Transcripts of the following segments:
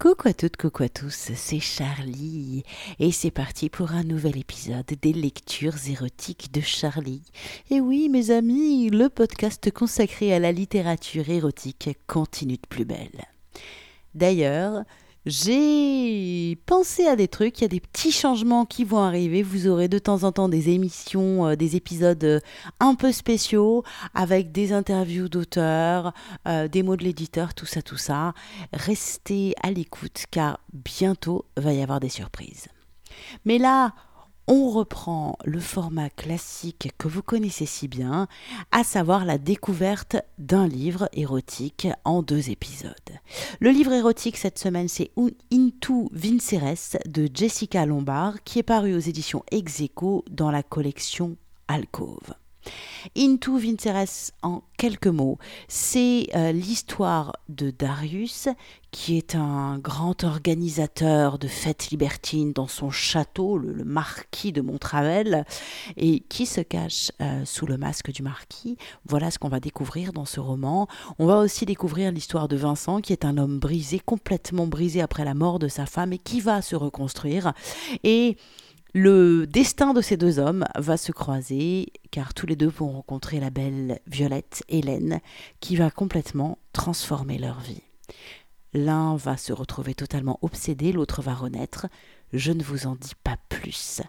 Coucou à toutes, coucou à tous, c'est Charlie et c'est parti pour un nouvel épisode des lectures érotiques de Charlie. Et oui mes amis, le podcast consacré à la littérature érotique continue de plus belle. D'ailleurs, j'ai pensé à des trucs, il y a des petits changements qui vont arriver. Vous aurez de temps en temps des émissions, euh, des épisodes euh, un peu spéciaux avec des interviews d'auteurs, euh, des mots de l'éditeur, tout ça, tout ça. Restez à l'écoute car bientôt va y avoir des surprises. Mais là, on reprend le format classique que vous connaissez si bien, à savoir la découverte d'un livre érotique en deux épisodes. Le livre érotique cette semaine, c'est Into Vinceres de Jessica Lombard, qui est paru aux éditions Execo dans la collection Alcove. Into Vinceres en quelques mots, c'est euh, l'histoire de Darius, qui est un grand organisateur de fêtes libertines dans son château, le, marquis de Montravel, et qui se cache euh, sous le masque du marquis. Voilà ce qu'on va découvrir dans ce roman. On va aussi découvrir l'histoire de Vincent, qui est un homme brisé, complètement brisé après la mort de sa femme, et qui va se reconstruire. Et le destin de ces deux hommes va se croiser car tous les deux vont rencontrer la belle Violette Hélène qui va complètement transformer leur vie. L'un va se retrouver totalement obsédé, l'autre va renaître. Je ne vous en dis pas plus.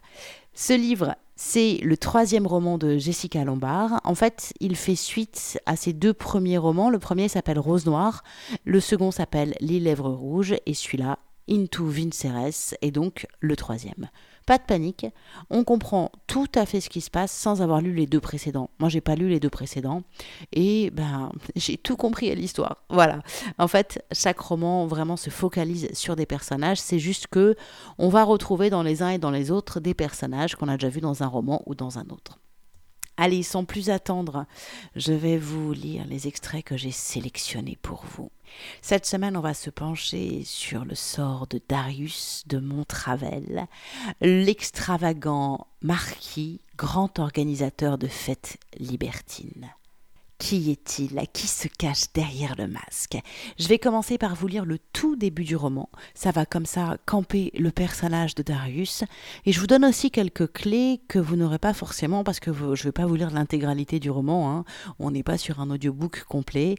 Ce livre, c'est le troisième roman de Jessica Lombard. En fait, il fait suite à ses deux premiers romans. Le premier s'appelle Rose Noire, le second s'appelle Les Lèvres Rouges, et celui-là, Into Vinceres, est donc le troisième. Pas de panique, on comprend tout à fait ce qui se passe sans avoir lu les deux précédents. Moi, j'ai pas lu les deux précédents et ben j'ai tout compris à l'histoire. Voilà. En fait, chaque roman vraiment se focalise sur des personnages. C'est juste que on va retrouver dans les uns et dans les autres des personnages qu'on a déjà vus dans un roman ou dans un autre. Allez, sans plus attendre, je vais vous lire les extraits que j'ai sélectionnés pour vous. Cette semaine, on va se pencher sur le sort de Darius de Montravel, l'extravagant marquis, grand organisateur de fêtes libertines. Qui est-il? Qui se cache derrière le masque? Je vais commencer par vous lire le tout début du roman. Ça va comme ça camper le personnage de Darius. Et je vous donne aussi quelques clés que vous n'aurez pas forcément parce que je ne vais pas vous lire l'intégralité du roman. Hein. On n'est pas sur un audiobook complet.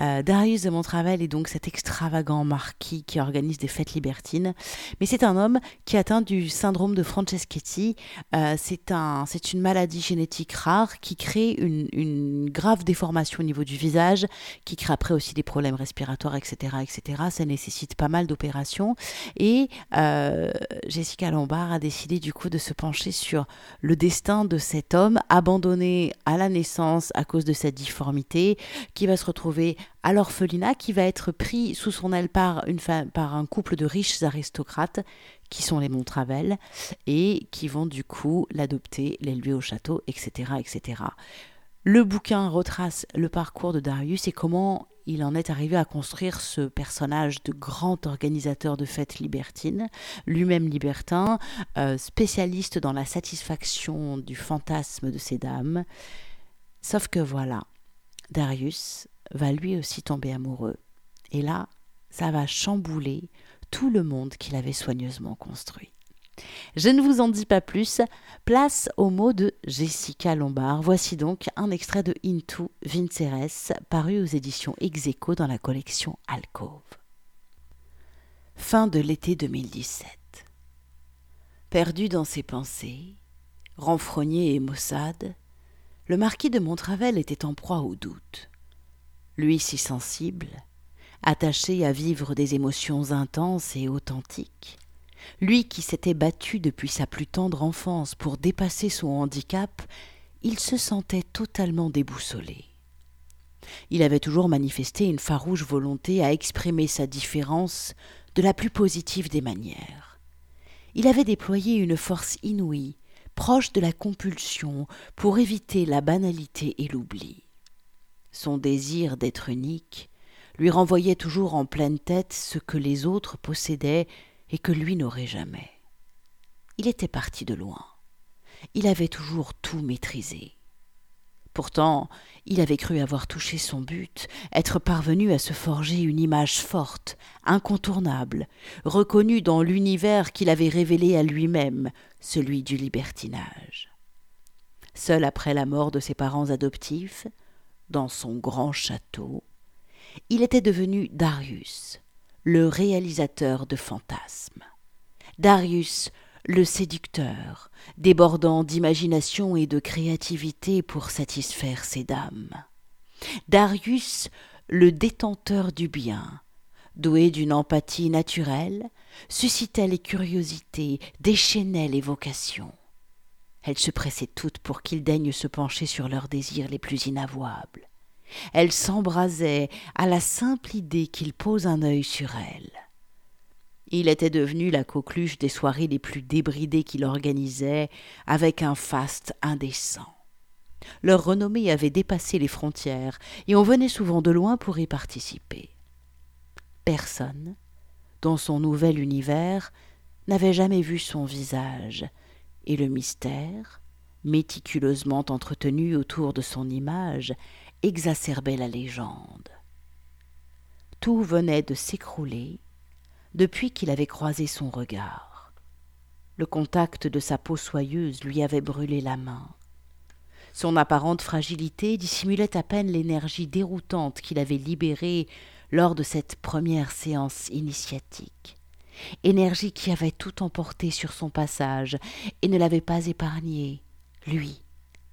Euh, Darius de Montravel est donc cet extravagant marquis qui organise des fêtes libertines. Mais c'est un homme qui atteint du syndrome de Franceschetti. Euh, c'est un, une maladie génétique rare qui crée une, une grave déformation au niveau du visage, qui crée après aussi des problèmes respiratoires, etc. etc. Ça nécessite pas mal d'opérations. Et euh, Jessica Lombard a décidé du coup de se pencher sur le destin de cet homme abandonné à la naissance à cause de sa difformité, qui va se retrouver à l'orphelinat, qui va être pris sous son aile par, une par un couple de riches aristocrates qui sont les Montravel et qui vont du coup l'adopter, l'élever au château, etc., etc. Le bouquin retrace le parcours de Darius et comment il en est arrivé à construire ce personnage de grand organisateur de fêtes libertines, lui-même libertin, euh, spécialiste dans la satisfaction du fantasme de ces dames. Sauf que voilà, Darius va lui aussi tomber amoureux. Et là, ça va chambouler tout le monde qu'il avait soigneusement construit. Je ne vous en dis pas plus, place au mot de Jessica Lombard. Voici donc un extrait de Into Vinceres, paru aux éditions Execo dans la collection Alcove. Fin de l'été 2017. Perdu dans ses pensées, renfrogné et maussade, le marquis de Montravel était en proie au doute. Lui si sensible, attaché à vivre des émotions intenses et authentiques, lui qui s'était battu depuis sa plus tendre enfance pour dépasser son handicap, il se sentait totalement déboussolé. Il avait toujours manifesté une farouche volonté à exprimer sa différence de la plus positive des manières. Il avait déployé une force inouïe, proche de la compulsion, pour éviter la banalité et l'oubli. Son désir d'être unique lui renvoyait toujours en pleine tête ce que les autres possédaient et que lui n'aurait jamais. Il était parti de loin. Il avait toujours tout maîtrisé. Pourtant, il avait cru avoir touché son but, être parvenu à se forger une image forte, incontournable, reconnue dans l'univers qu'il avait révélé à lui-même, celui du libertinage. Seul après la mort de ses parents adoptifs, dans son grand château, il était devenu Darius, le réalisateur de fantasmes. Darius, le séducteur, débordant d'imagination et de créativité pour satisfaire ses dames. Darius, le détenteur du bien, doué d'une empathie naturelle, suscitait les curiosités, déchaînait les vocations. Elles se pressaient toutes pour qu'il daigne se pencher sur leurs désirs les plus inavouables. Elles s'embrasaient à la simple idée qu'il pose un œil sur elles. Il était devenu la coqueluche des soirées les plus débridées qu'il organisait, avec un faste indécent. Leur renommée avait dépassé les frontières, et on venait souvent de loin pour y participer. Personne, dans son nouvel univers, n'avait jamais vu son visage, et le mystère, méticuleusement entretenu autour de son image, exacerbait la légende. Tout venait de s'écrouler depuis qu'il avait croisé son regard. Le contact de sa peau soyeuse lui avait brûlé la main. Son apparente fragilité dissimulait à peine l'énergie déroutante qu'il avait libérée lors de cette première séance initiatique. Énergie qui avait tout emporté sur son passage et ne l'avait pas épargné, lui,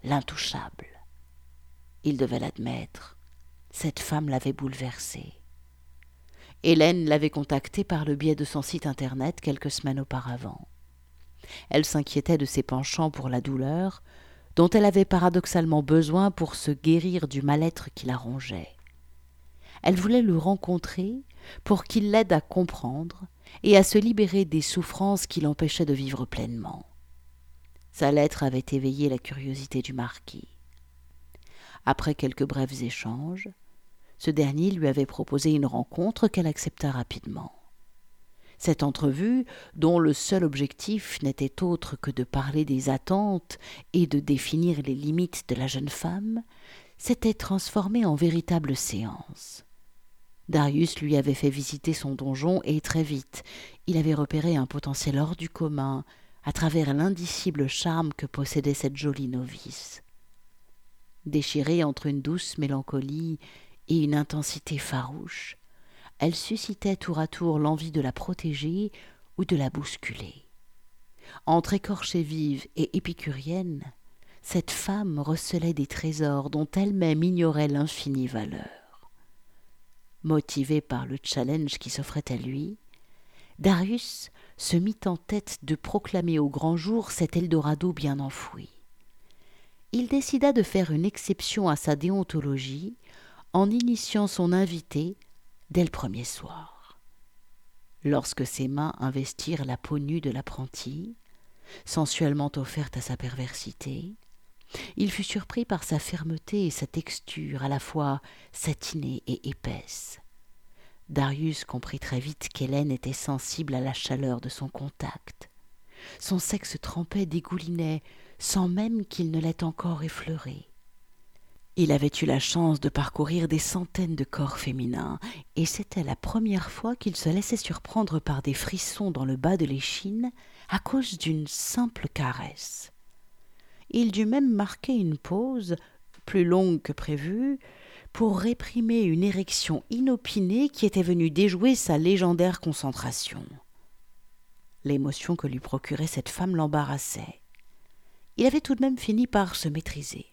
l'intouchable. Il devait l'admettre, cette femme l'avait bouleversé. Hélène l'avait contacté par le biais de son site internet quelques semaines auparavant. Elle s'inquiétait de ses penchants pour la douleur, dont elle avait paradoxalement besoin pour se guérir du mal-être qui la rongeait. Elle voulait le rencontrer pour qu'il l'aide à comprendre et à se libérer des souffrances qui l'empêchaient de vivre pleinement. Sa lettre avait éveillé la curiosité du marquis. Après quelques brefs échanges, ce dernier lui avait proposé une rencontre qu'elle accepta rapidement. Cette entrevue, dont le seul objectif n'était autre que de parler des attentes et de définir les limites de la jeune femme, s'était transformée en véritable séance. Darius lui avait fait visiter son donjon et très vite il avait repéré un potentiel hors du commun à travers l'indicible charme que possédait cette jolie novice. Déchirée entre une douce mélancolie et une intensité farouche, elle suscitait tour à tour l'envie de la protéger ou de la bousculer. Entre écorchée vive et épicurienne, cette femme recelait des trésors dont elle-même ignorait l'infinie valeur. Motivé par le challenge qui s'offrait à lui, Darius se mit en tête de proclamer au grand jour cet Eldorado bien enfoui. Il décida de faire une exception à sa déontologie en initiant son invité dès le premier soir. Lorsque ses mains investirent la peau nue de l'apprenti, sensuellement offerte à sa perversité, il fut surpris par sa fermeté et sa texture à la fois satinée et épaisse. Darius comprit très vite qu'Hélène était sensible à la chaleur de son contact. Son sexe trempait, dégoulinait, sans même qu'il ne l'ait encore effleuré. Il avait eu la chance de parcourir des centaines de corps féminins, et c'était la première fois qu'il se laissait surprendre par des frissons dans le bas de l'échine à cause d'une simple caresse. Il dut même marquer une pause, plus longue que prévu, pour réprimer une érection inopinée qui était venue déjouer sa légendaire concentration. L'émotion que lui procurait cette femme l'embarrassait. Il avait tout de même fini par se maîtriser.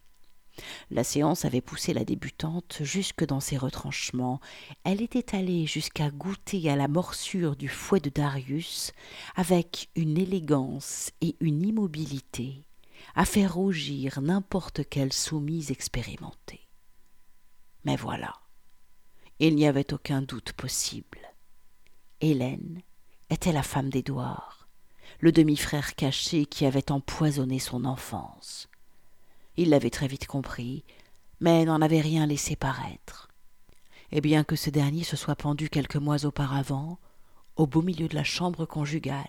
La séance avait poussé la débutante jusque dans ses retranchements. Elle était allée jusqu'à goûter à la morsure du fouet de Darius avec une élégance et une immobilité à faire rougir n'importe quelle soumise expérimentée. Mais voilà, il n'y avait aucun doute possible. Hélène était la femme d'Édouard, le demi-frère caché qui avait empoisonné son enfance. Il l'avait très vite compris, mais n'en avait rien laissé paraître. Et bien que ce dernier se soit pendu quelques mois auparavant, au beau milieu de la chambre conjugale,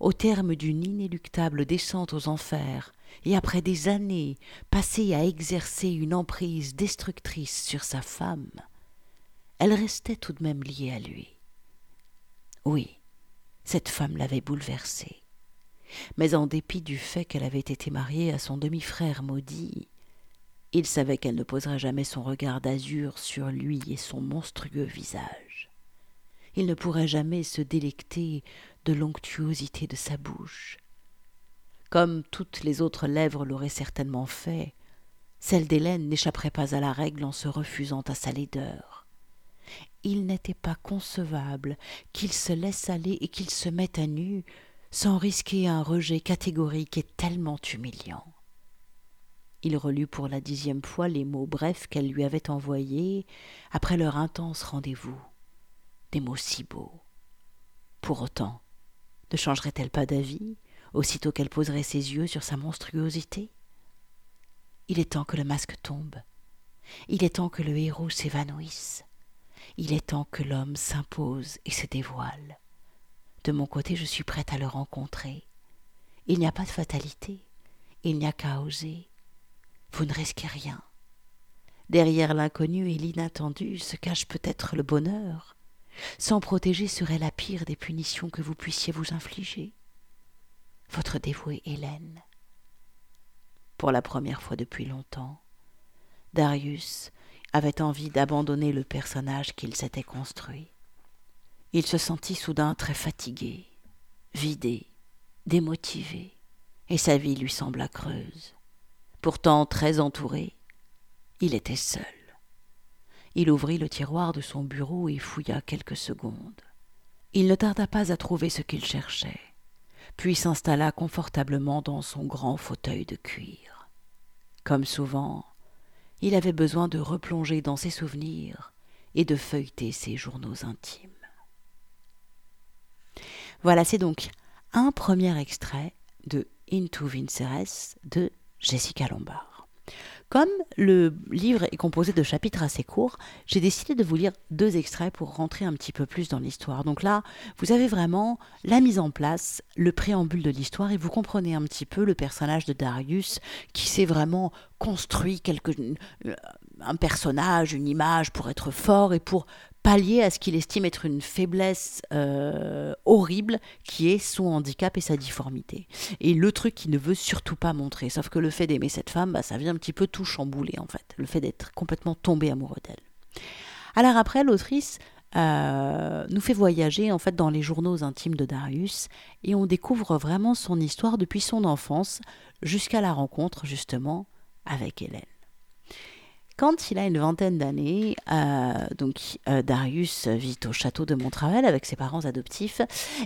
au terme d'une inéluctable descente aux enfers, et après des années passées à exercer une emprise destructrice sur sa femme, elle restait tout de même liée à lui. Oui, cette femme l'avait bouleversée. Mais en dépit du fait qu'elle avait été mariée à son demi-frère maudit, il savait qu'elle ne poserait jamais son regard d'azur sur lui et son monstrueux visage. Il ne pourrait jamais se délecter de l'onctuosité de sa bouche. Comme toutes les autres lèvres l'auraient certainement fait, celle d'Hélène n'échapperait pas à la règle en se refusant à sa laideur. Il n'était pas concevable qu'il se laisse aller et qu'il se mette à nu sans risquer un rejet catégorique et tellement humiliant. Il relut pour la dixième fois les mots brefs qu'elle lui avait envoyés après leur intense rendez-vous. Des mots si beaux. Pour autant, ne changerait-elle pas d'avis? Aussitôt qu'elle poserait ses yeux sur sa monstruosité Il est temps que le masque tombe. Il est temps que le héros s'évanouisse. Il est temps que l'homme s'impose et se dévoile. De mon côté, je suis prête à le rencontrer. Il n'y a pas de fatalité. Il n'y a qu'à oser. Vous ne risquez rien. Derrière l'inconnu et l'inattendu se cache peut-être le bonheur. Sans protéger serait la pire des punitions que vous puissiez vous infliger. Votre dévouée Hélène. Pour la première fois depuis longtemps, Darius avait envie d'abandonner le personnage qu'il s'était construit. Il se sentit soudain très fatigué, vidé, démotivé, et sa vie lui sembla creuse. Pourtant très entouré, il était seul. Il ouvrit le tiroir de son bureau et fouilla quelques secondes. Il ne tarda pas à trouver ce qu'il cherchait, puis s'installa confortablement dans son grand fauteuil de cuir. Comme souvent, il avait besoin de replonger dans ses souvenirs et de feuilleter ses journaux intimes. Voilà, c'est donc un premier extrait de Into Vinceres de Jessica Lombard. Comme le livre est composé de chapitres assez courts, j'ai décidé de vous lire deux extraits pour rentrer un petit peu plus dans l'histoire. Donc là, vous avez vraiment la mise en place, le préambule de l'histoire, et vous comprenez un petit peu le personnage de Darius qui s'est vraiment construit quelque, euh, un personnage, une image pour être fort et pour pallier à ce qu'il estime être une faiblesse euh, horrible qui est son handicap et sa difformité. Et le truc qu'il ne veut surtout pas montrer, sauf que le fait d'aimer cette femme, bah, ça vient un petit peu tout chambouler en fait, le fait d'être complètement tombé amoureux d'elle. Alors après, l'autrice euh, nous fait voyager en fait dans les journaux intimes de Darius et on découvre vraiment son histoire depuis son enfance jusqu'à la rencontre justement avec Hélène. Quand il a une vingtaine d'années, euh, donc euh, Darius vit au château de Montravel avec ses parents adoptifs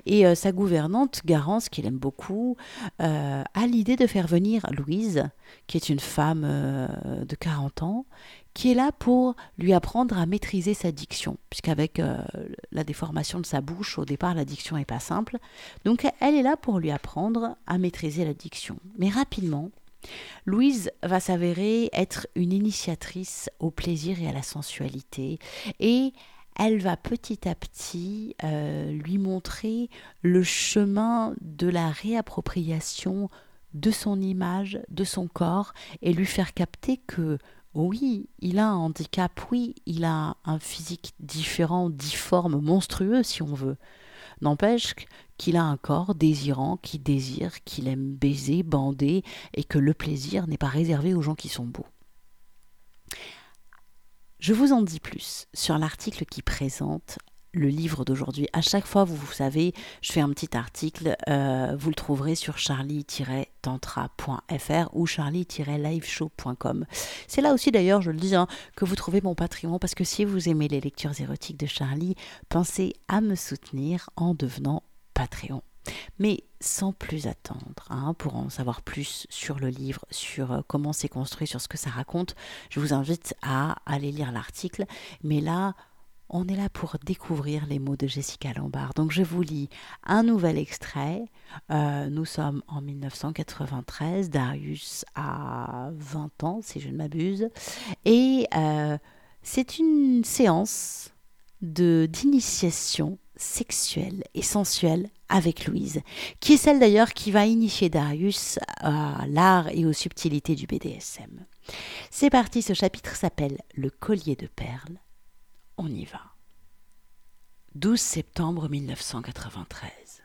et euh, sa gouvernante Garance, qu'il aime beaucoup, a l'idée de faire venir Louise, qui est une femme de 40 ans, qui est là pour lui apprendre à maîtriser sa diction, puisqu'avec la déformation de sa bouche, au départ, la diction n'est pas simple. Donc elle est là pour lui apprendre à maîtriser la diction. Mais rapidement, Louise va s'avérer être une initiatrice au plaisir et à la sensualité et elle va petit à petit euh, lui montrer le chemin de la réappropriation de son image, de son corps, et lui faire capter que oui, il a un handicap, oui, il a un physique différent, difforme, monstrueux si on veut. N'empêche qu'il a un corps désirant, qui désire, qu'il aime baiser, bander, et que le plaisir n'est pas réservé aux gens qui sont beaux. Je vous en dis plus sur l'article qui présente le livre d'aujourd'hui. À chaque fois, vous, savez, je fais un petit article, euh, vous le trouverez sur charlie-tantra.fr ou charlie-liveshow.com. C'est là aussi d'ailleurs, je le dis, hein, que vous trouvez mon Patreon, parce que si vous aimez les lectures érotiques de Charlie, pensez à me soutenir en devenant Patreon. Mais sans plus attendre, hein, pour en savoir plus sur le livre, sur euh, comment c'est construit, sur ce que ça raconte, je vous invite à aller lire l'article. Mais là, on est là pour découvrir les mots de Jessica Lombard. Donc je vous lis un nouvel extrait. Euh, nous sommes en 1993, Darius a 20 ans si je ne m'abuse. Et euh, c'est une séance d'initiation sexuelle et sensuelle avec Louise, qui est celle d'ailleurs qui va initier Darius à l'art et aux subtilités du BDSM. C'est parti, ce chapitre s'appelle Le collier de perles. On y va. 12 septembre 1993.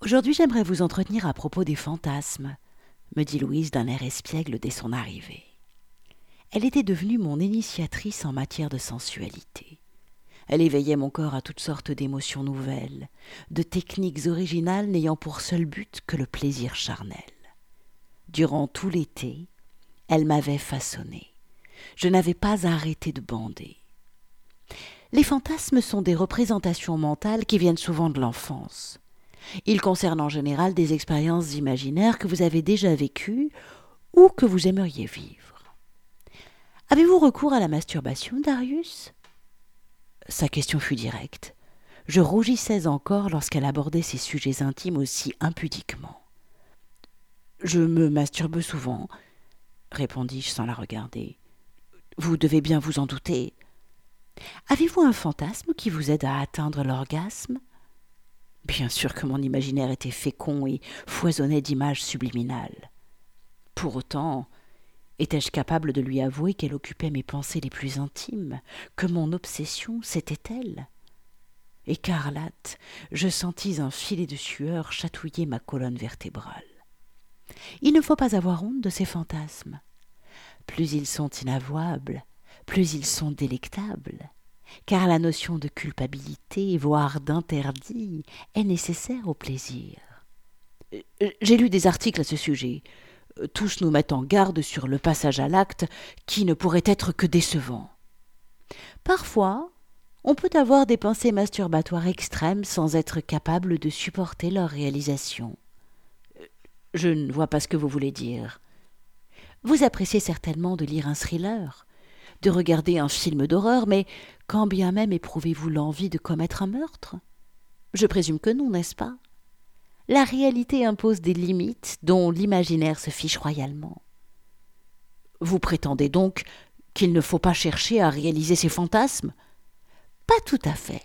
Aujourd'hui, j'aimerais vous entretenir à propos des fantasmes, me dit Louise d'un air espiègle dès son arrivée. Elle était devenue mon initiatrice en matière de sensualité. Elle éveillait mon corps à toutes sortes d'émotions nouvelles, de techniques originales n'ayant pour seul but que le plaisir charnel. Durant tout l'été, elle m'avait façonné. Je n'avais pas arrêté de bander. Les fantasmes sont des représentations mentales qui viennent souvent de l'enfance. Ils concernent en général des expériences imaginaires que vous avez déjà vécues ou que vous aimeriez vivre. Avez-vous recours à la masturbation, Darius? Sa question fut directe. Je rougissais encore lorsqu'elle abordait ces sujets intimes aussi impudiquement. Je me masturbe souvent, répondis-je sans la regarder. Vous devez bien vous en douter. Avez-vous un fantasme qui vous aide à atteindre l'orgasme? Bien sûr que mon imaginaire était fécond et foisonnait d'images subliminales. Pour autant, étais-je capable de lui avouer qu'elle occupait mes pensées les plus intimes, que mon obsession, c'était elle? Écarlate, je sentis un filet de sueur chatouiller ma colonne vertébrale. Il ne faut pas avoir honte de ces fantasmes. Plus ils sont inavouables, plus ils sont délectables, car la notion de culpabilité, voire d'interdit, est nécessaire au plaisir. Euh, j'ai lu des articles à ce sujet. Tous nous mettent en garde sur le passage à l'acte qui ne pourrait être que décevant. Parfois, on peut avoir des pensées masturbatoires extrêmes sans être capable de supporter leur réalisation. Je ne vois pas ce que vous voulez dire. Vous appréciez certainement de lire un thriller, de regarder un film d'horreur, mais quand bien même éprouvez-vous l'envie de commettre un meurtre? Je présume que non, n'est-ce pas? La réalité impose des limites dont l'imaginaire se fiche royalement. Vous prétendez donc qu'il ne faut pas chercher à réaliser ses fantasmes? Pas tout à fait.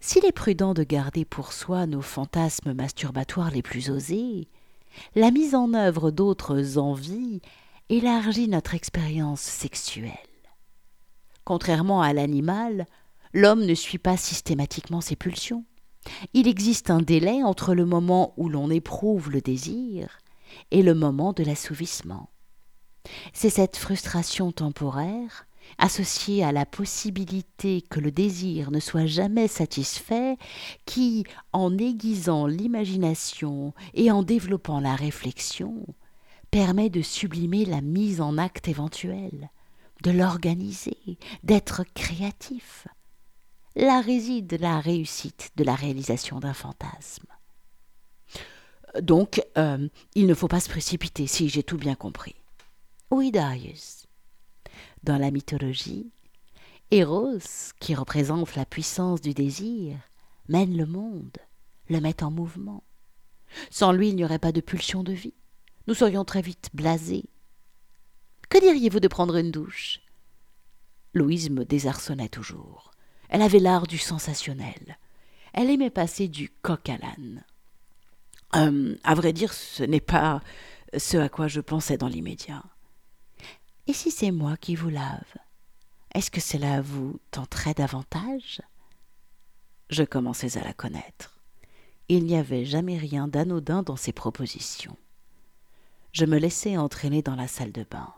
S'il est prudent de garder pour soi nos fantasmes masturbatoires les plus osés, la mise en œuvre d'autres envies élargit notre expérience sexuelle. Contrairement à l'animal, l'homme ne suit pas systématiquement ses pulsions. Il existe un délai entre le moment où l'on éprouve le désir et le moment de l'assouvissement. C'est cette frustration temporaire, associée à la possibilité que le désir ne soit jamais satisfait, qui, en aiguisant l'imagination et en développant la réflexion, permet de sublimer la mise en acte éventuelle, de l'organiser, d'être créatif. Là réside la réussite de la réalisation d'un fantasme. Donc, euh, il ne faut pas se précipiter, si j'ai tout bien compris. Oui, Darius. Dans la mythologie, Eros, qui représente la puissance du désir, mène le monde, le met en mouvement. Sans lui, il n'y aurait pas de pulsion de vie nous serions très vite blasés. Que diriez-vous de prendre une douche? Louise me désarçonnait toujours. Elle avait l'art du sensationnel. Elle aimait passer du coq à l'âne. Euh, à vrai dire, ce n'est pas ce à quoi je pensais dans l'immédiat. Et si c'est moi qui vous lave, est-ce que cela vous tenterait davantage? Je commençais à la connaître. Il n'y avait jamais rien d'anodin dans ses propositions je me laissai entraîner dans la salle de bain.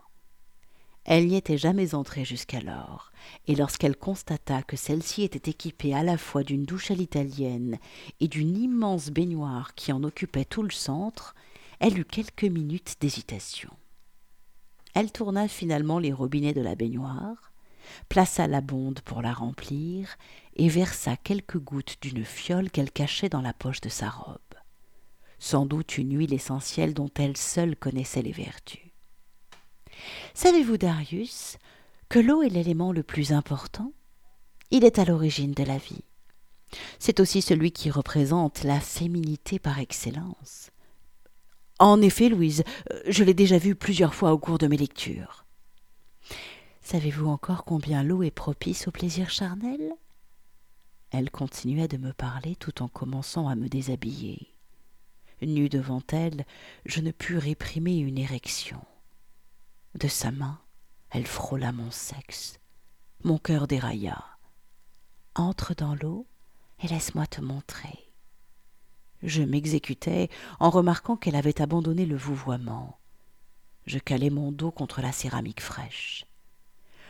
Elle n'y était jamais entrée jusqu'alors, et lorsqu'elle constata que celle-ci était équipée à la fois d'une douche à l'italienne et d'une immense baignoire qui en occupait tout le centre, elle eut quelques minutes d'hésitation. Elle tourna finalement les robinets de la baignoire, plaça la bonde pour la remplir et versa quelques gouttes d'une fiole qu'elle cachait dans la poche de sa robe sans doute une huile essentielle dont elle seule connaissait les vertus. Savez-vous, Darius, que l'eau est l'élément le plus important? Il est à l'origine de la vie. C'est aussi celui qui représente la féminité par excellence. En effet, Louise, je l'ai déjà vu plusieurs fois au cours de mes lectures. Savez-vous encore combien l'eau est propice au plaisir charnel? Elle continuait de me parler tout en commençant à me déshabiller. Nue devant elle, je ne pus réprimer une érection. De sa main, elle frôla mon sexe. Mon cœur dérailla. Entre dans l'eau et laisse-moi te montrer. Je m'exécutais en remarquant qu'elle avait abandonné le vouvoiement. Je calai mon dos contre la céramique fraîche.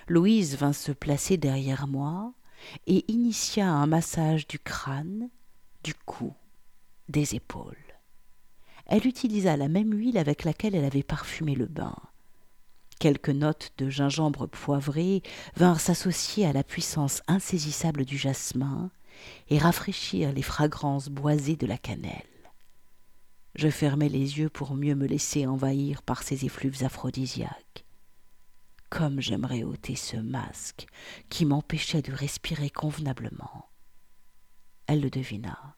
Louise vint se placer derrière moi et initia un massage du crâne, du cou, des épaules. Elle utilisa la même huile avec laquelle elle avait parfumé le bain. Quelques notes de gingembre poivré vinrent s'associer à la puissance insaisissable du jasmin et rafraîchir les fragrances boisées de la cannelle. Je fermai les yeux pour mieux me laisser envahir par ces effluves aphrodisiaques. Comme j'aimerais ôter ce masque qui m'empêchait de respirer convenablement. Elle le devina.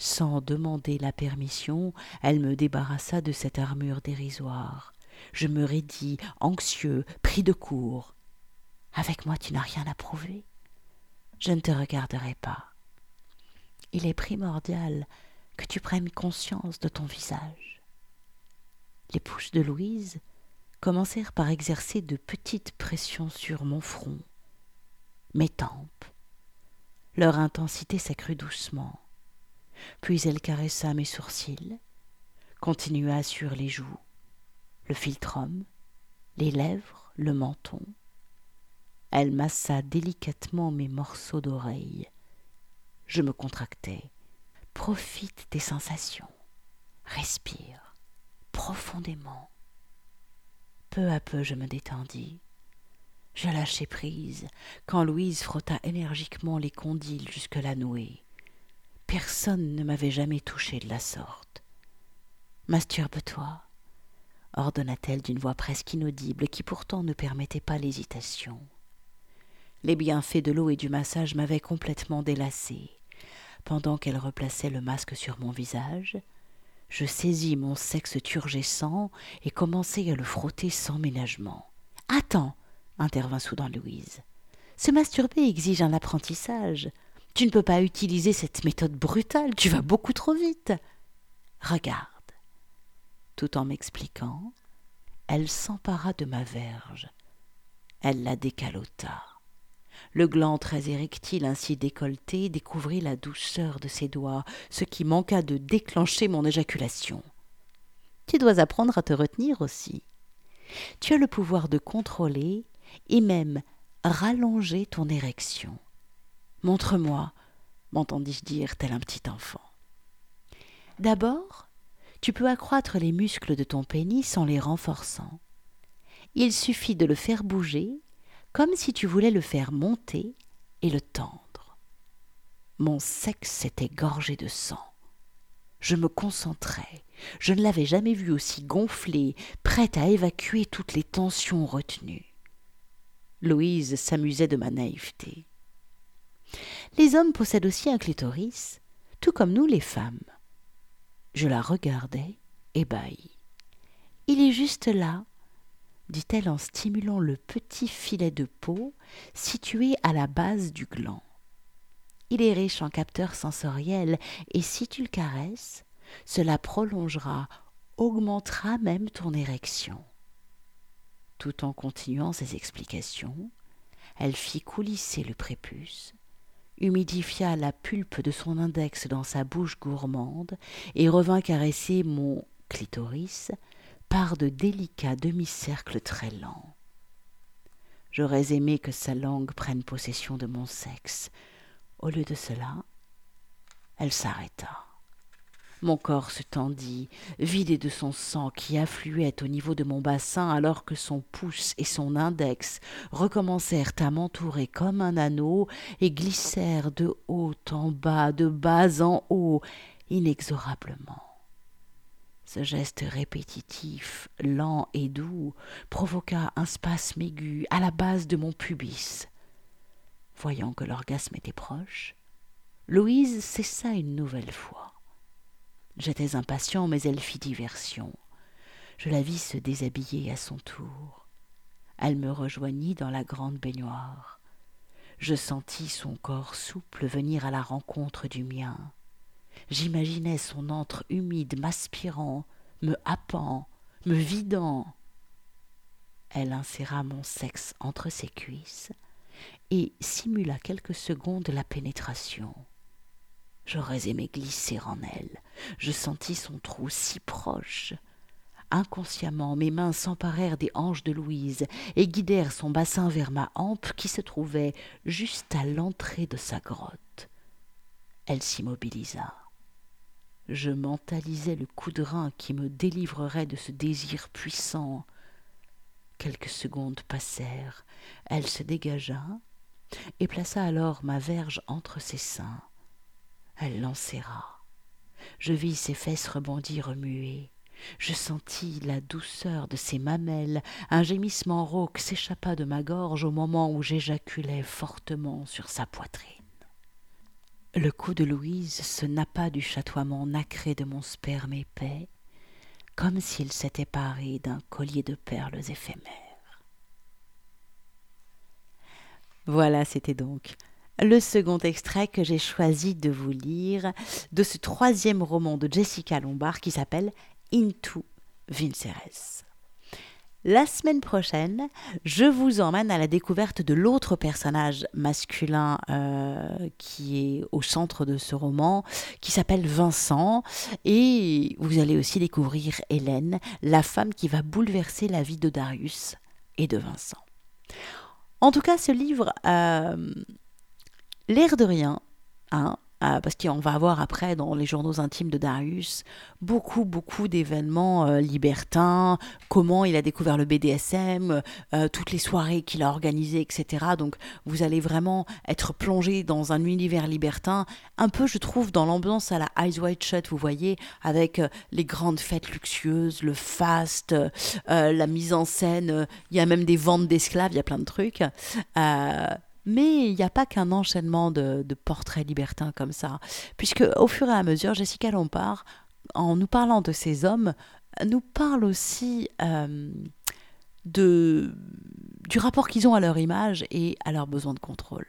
Sans demander la permission, elle me débarrassa de cette armure dérisoire. Je me raidis, anxieux, pris de court. Avec moi, tu n'as rien à prouver. Je ne te regarderai pas. Il est primordial que tu prennes conscience de ton visage. Les pouces de Louise commencèrent par exercer de petites pressions sur mon front, mes tempes. Leur intensité s'accrut doucement. Puis elle caressa mes sourcils, continua sur les joues, le philtrum, les lèvres, le menton. Elle massa délicatement mes morceaux d'oreilles. Je me contractai. Profite des sensations. Respire profondément. Peu à peu je me détendis. Je lâchai prise quand Louise frotta énergiquement les condyles jusque la nouée. Personne ne m'avait jamais touché de la sorte. Masturbe-toi, ordonna-t-elle d'une voix presque inaudible qui pourtant ne permettait pas l'hésitation. Les bienfaits de l'eau et du massage m'avaient complètement délassé. Pendant qu'elle replaçait le masque sur mon visage, je saisis mon sexe turgescent et commençai à le frotter sans ménagement. Attends, intervint soudain Louise. Se masturber exige un apprentissage. Tu ne peux pas utiliser cette méthode brutale, tu vas beaucoup trop vite. Regarde. Tout en m'expliquant, elle s'empara de ma verge. Elle la décalota. Le gland très érectile ainsi décolleté découvrit la douceur de ses doigts, ce qui manqua de déclencher mon éjaculation. Tu dois apprendre à te retenir aussi. Tu as le pouvoir de contrôler et même rallonger ton érection. Montre-moi, m'entendis-je dire tel un petit enfant. D'abord, tu peux accroître les muscles de ton pénis en les renforçant. Il suffit de le faire bouger comme si tu voulais le faire monter et le tendre. Mon sexe était gorgé de sang. Je me concentrais. Je ne l'avais jamais vu aussi gonflé, prête à évacuer toutes les tensions retenues. Louise s'amusait de ma naïveté. Les hommes possèdent aussi un clitoris, tout comme nous les femmes. Je la regardais, ébahie. Il est juste là, dit-elle en stimulant le petit filet de peau situé à la base du gland. Il est riche en capteurs sensoriels et si tu le caresses, cela prolongera, augmentera même ton érection. Tout en continuant ses explications, elle fit coulisser le prépuce, humidifia la pulpe de son index dans sa bouche gourmande et revint caresser mon clitoris par de délicats demi-cercles très lents. J'aurais aimé que sa langue prenne possession de mon sexe. Au lieu de cela, elle s'arrêta. Mon corps se tendit, vidé de son sang qui affluait au niveau de mon bassin alors que son pouce et son index recommencèrent à m'entourer comme un anneau et glissèrent de haut en bas, de bas en haut, inexorablement. Ce geste répétitif, lent et doux, provoqua un spasme aigu à la base de mon pubis. Voyant que l'orgasme était proche, Louise cessa une nouvelle fois. J'étais impatient, mais elle fit diversion. Je la vis se déshabiller à son tour. Elle me rejoignit dans la grande baignoire. Je sentis son corps souple venir à la rencontre du mien. J'imaginais son antre humide m'aspirant, me happant, me vidant. Elle inséra mon sexe entre ses cuisses et simula quelques secondes la pénétration. J'aurais aimé glisser en elle. Je sentis son trou si proche. Inconsciemment, mes mains s'emparèrent des hanches de Louise et guidèrent son bassin vers ma hampe qui se trouvait juste à l'entrée de sa grotte. Elle s'immobilisa. Je mentalisais le coup de rein qui me délivrerait de ce désir puissant. Quelques secondes passèrent. Elle se dégagea et plaça alors ma verge entre ses seins. Elle l'enserra. Je vis ses fesses rebondir remuer. Je sentis la douceur de ses mamelles. Un gémissement rauque s'échappa de ma gorge au moment où j'éjaculais fortement sur sa poitrine. Le cou de Louise se nappa du chatoiement nacré de mon sperme épais, comme s'il s'était paré d'un collier de perles éphémères. Voilà, c'était donc le second extrait que j'ai choisi de vous lire de ce troisième roman de Jessica Lombard qui s'appelle Into Vinceres. La semaine prochaine, je vous emmène à la découverte de l'autre personnage masculin euh, qui est au centre de ce roman, qui s'appelle Vincent. Et vous allez aussi découvrir Hélène, la femme qui va bouleverser la vie de Darius et de Vincent. En tout cas, ce livre, euh, l'air de rien, hein, euh, parce qu'on va avoir après dans les journaux intimes de Darius beaucoup beaucoup d'événements euh, libertins, comment il a découvert le BDSM, euh, toutes les soirées qu'il a organisées, etc. Donc vous allez vraiment être plongé dans un univers libertin, un peu je trouve dans l'ambiance à la Eyes Wide Shut, vous voyez, avec les grandes fêtes luxueuses, le fast, la mise en scène, il y a même des ventes d'esclaves, il y a plein de trucs. Mais il n'y a pas qu'un enchaînement de, portraits libertins comme ça, puisque au fur et à mesure, Jessica Lompard, en nous parlant de ces hommes, nous parle aussi euh, de, du rapport qu'ils ont à leur image et à leur besoin de contrôle.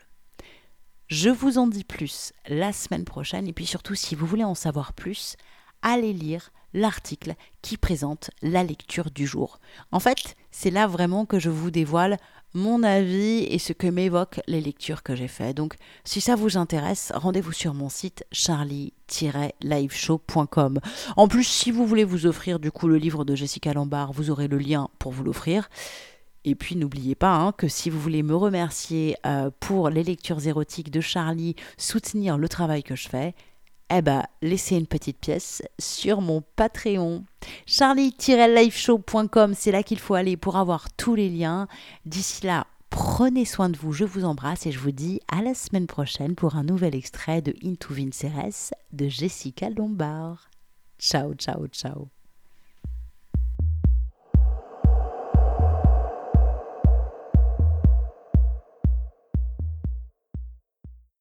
Je vous en dis plus la semaine prochaine, et puis surtout, si vous voulez en savoir plus, allez lire l'article qui présente la lecture du jour. En fait, c'est là vraiment que je vous dévoile mon avis et ce que m'évoquent les lectures que j'ai faites. Donc, si ça vous intéresse, rendez-vous sur mon site charlie-liveshow.com. En plus, si vous voulez vous offrir du coup le livre de Jessica Lombard, vous aurez le lien pour vous l'offrir. Et puis n'oubliez pas hein, que si vous voulez me remercier euh, pour les lectures érotiques de Charlie, soutenir le travail que je fais, eh ben, laissez une petite pièce sur mon Patreon. charlie-liveshow.com, c'est là qu'il faut aller pour avoir tous les liens. D'ici là, prenez soin de vous, je vous embrasse et je vous dis à la semaine prochaine pour un nouvel extrait de Into Vinceres de Jessica Lombard. Ciao, ciao, ciao.